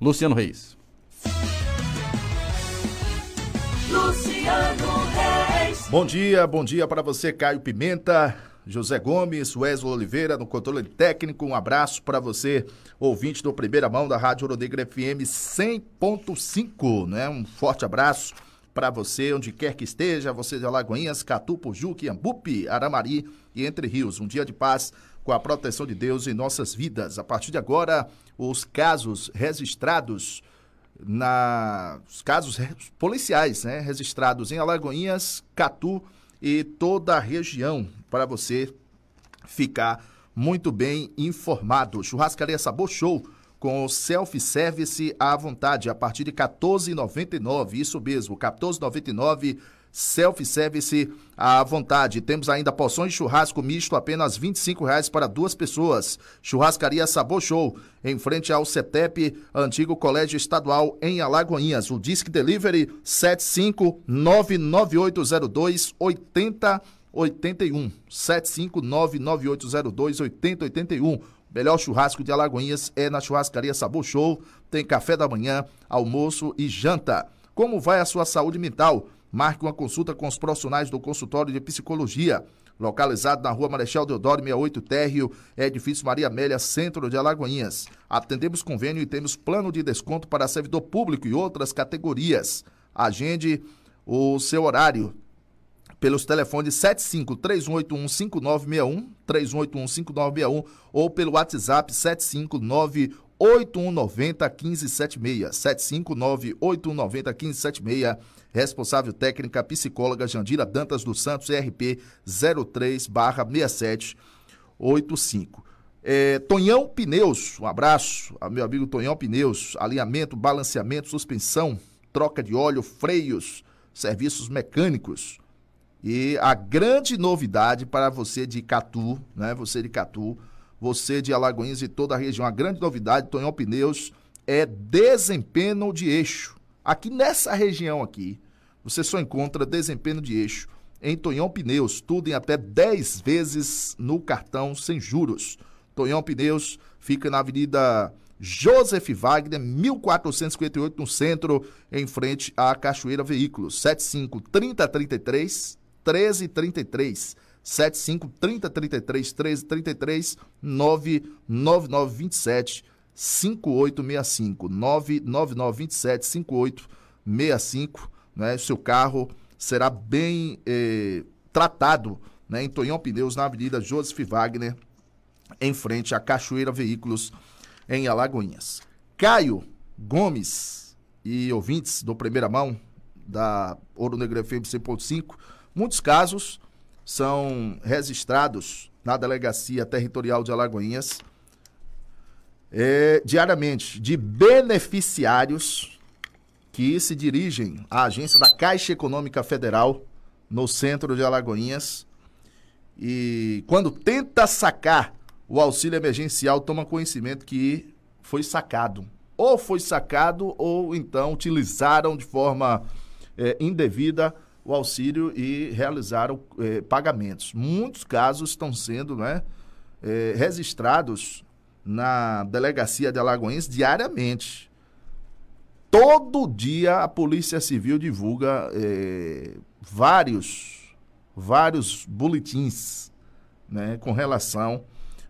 Luciano Reis. Luciano Reis. Bom dia, bom dia para você, Caio Pimenta, José Gomes, Wesley Oliveira no controle técnico. Um abraço para você, ouvinte do Primeira Mão da Rádio Oronegra FM 100.5, né? Um forte abraço para você, onde quer que esteja, você de Alagoinhas, Catu, Pujuque, Ambupe, Aramari e Entre Rios. Um dia de paz com a proteção de Deus em nossas vidas. A partir de agora, os casos registrados na os casos policiais, né, registrados em Alagoinhas, Catu e toda a região para você ficar muito bem informado. Churrascaria Sabor Show com self-service à vontade a partir de 14,99. Isso mesmo, 14,99 self-service à vontade. Temos ainda porções de churrasco misto, apenas R$ reais para duas pessoas. Churrascaria Sabor Show, em frente ao CETEP, antigo Colégio Estadual em Alagoinhas. O Disque Delivery 7599802 8081. 7599802 8081. Melhor churrasco de Alagoinhas é na Churrascaria Sabor Show. Tem café da manhã, almoço e janta. Como vai a sua saúde mental? Marque uma consulta com os profissionais do consultório de psicologia, localizado na rua Marechal Deodoro 68 Térreo, edifício Maria Amélia, centro de Alagoinhas. Atendemos convênio e temos plano de desconto para servidor público e outras categorias. Agende o seu horário pelos telefones 7531815961, 31815961 ou pelo WhatsApp 759 8190 1576, 759 8190 1576 responsável técnica psicóloga Jandira Dantas dos Santos, ERP 03-6785. É, Tonhão Pneus, um abraço ao meu amigo Tonhão Pneus, alinhamento, balanceamento, suspensão, troca de óleo, freios, serviços mecânicos. E a grande novidade para você de Catu, né? Você de Catu, você de Alagoinhas e toda a região, a grande novidade, Tonhão Pneus, é desempenho de eixo. Aqui nessa região aqui, você só encontra desempenho de eixo em Tonhão Pneus, tudo em até 10 vezes no cartão sem juros. Tonhão Pneus fica na Avenida Joseph Wagner, 1458, no centro, em frente à Cachoeira Veículos. 75 3033 1333. 75 3033 1333 99927 5865 99927 5865 né? Seu carro será bem eh, tratado né, em Tonhão Pneus, na Avenida Joseph Wagner, em frente à Cachoeira Veículos, em Alagoinhas. Caio Gomes e ouvintes do Primeira Mão, da Ouro Negro FM 100.5, muitos casos são registrados na Delegacia Territorial de Alagoinhas é, diariamente de beneficiários que se dirigem à agência da Caixa Econômica Federal no centro de Alagoinhas e quando tenta sacar o auxílio emergencial toma conhecimento que foi sacado. Ou foi sacado ou então utilizaram de forma é, indevida o auxílio e realizaram é, pagamentos. Muitos casos estão sendo né, é, registrados na delegacia de Alagoinhas diariamente. Todo dia a Polícia Civil divulga é, vários, vários boletins né, com relação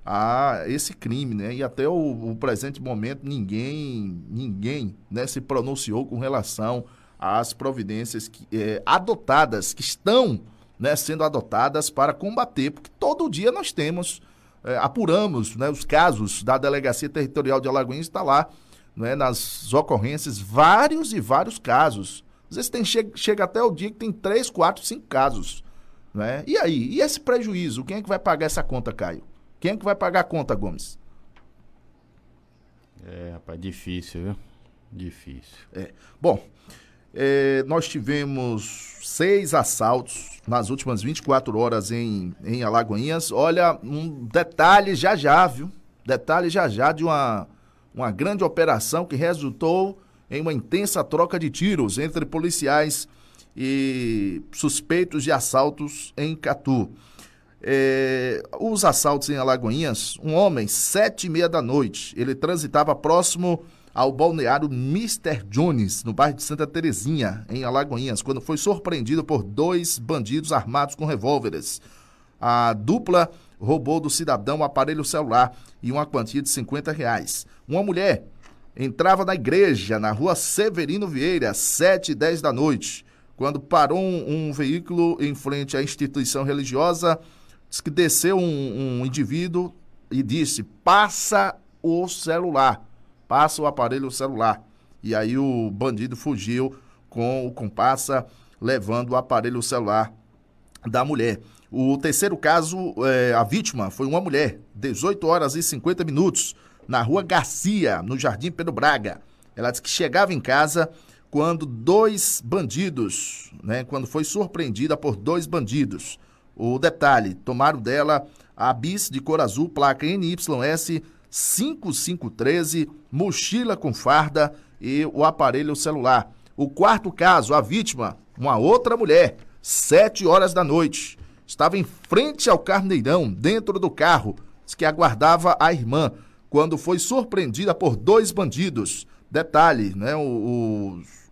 a esse crime, né? E até o, o presente momento ninguém, ninguém né, se pronunciou com relação às providências que, é, adotadas, que estão né, sendo adotadas para combater, porque todo dia nós temos, é, apuramos né, os casos da Delegacia Territorial de Alagoinhas, está lá né, nas ocorrências, vários e vários casos. Às vezes tem, chega, chega até o dia que tem três, quatro, cinco casos. Né? E aí? E esse prejuízo? Quem é que vai pagar essa conta, Caio? Quem é que vai pagar a conta, Gomes? É, rapaz, difícil, viu? Difícil. É. Bom, é, nós tivemos seis assaltos nas últimas 24 horas em, em Alagoinhas. Olha, um detalhe já já, viu? Detalhe já já de uma uma grande operação que resultou em uma intensa troca de tiros entre policiais e suspeitos de assaltos em Catu. É, os assaltos em Alagoinhas, um homem, sete e meia da noite, ele transitava próximo ao balneário Mr. Jones, no bairro de Santa Terezinha, em Alagoinhas, quando foi surpreendido por dois bandidos armados com revólveres. A dupla roubou do cidadão um aparelho celular e uma quantia de 50 reais. Uma mulher entrava na igreja, na rua Severino Vieira, às 7 e 10 da noite, quando parou um, um veículo em frente à instituição religiosa, diz que desceu um, um indivíduo e disse: passa o celular passa o aparelho celular. E aí o bandido fugiu com o compassa, levando o aparelho celular da mulher. O terceiro caso, é, a vítima foi uma mulher, 18 horas e 50 minutos, na rua Garcia, no Jardim Pedro Braga. Ela disse que chegava em casa quando dois bandidos, né, quando foi surpreendida por dois bandidos. O detalhe, tomaram dela a bis de cor azul, placa NYS 5513, mochila com farda e o aparelho celular. O quarto caso, a vítima, uma outra mulher, sete horas da noite, estava em frente ao carneirão, dentro do carro, que aguardava a irmã, quando foi surpreendida por dois bandidos. Detalhe, né?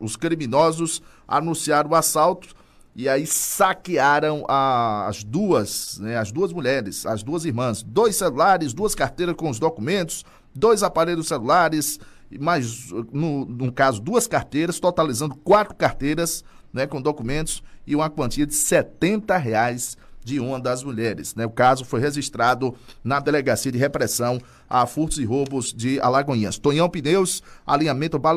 Os criminosos anunciaram o assalto e aí saquearam a, as duas, né, as duas mulheres, as duas irmãs, dois celulares, duas carteiras com os documentos, dois aparelhos celulares, mais no, no caso duas carteiras, totalizando quatro carteiras, né, com documentos e uma quantia de 70 reais de uma das mulheres. Né? O caso foi registrado na Delegacia de Repressão a Furtos e Roubos de Alagoinhas. Tonhão Pneus, alinhamento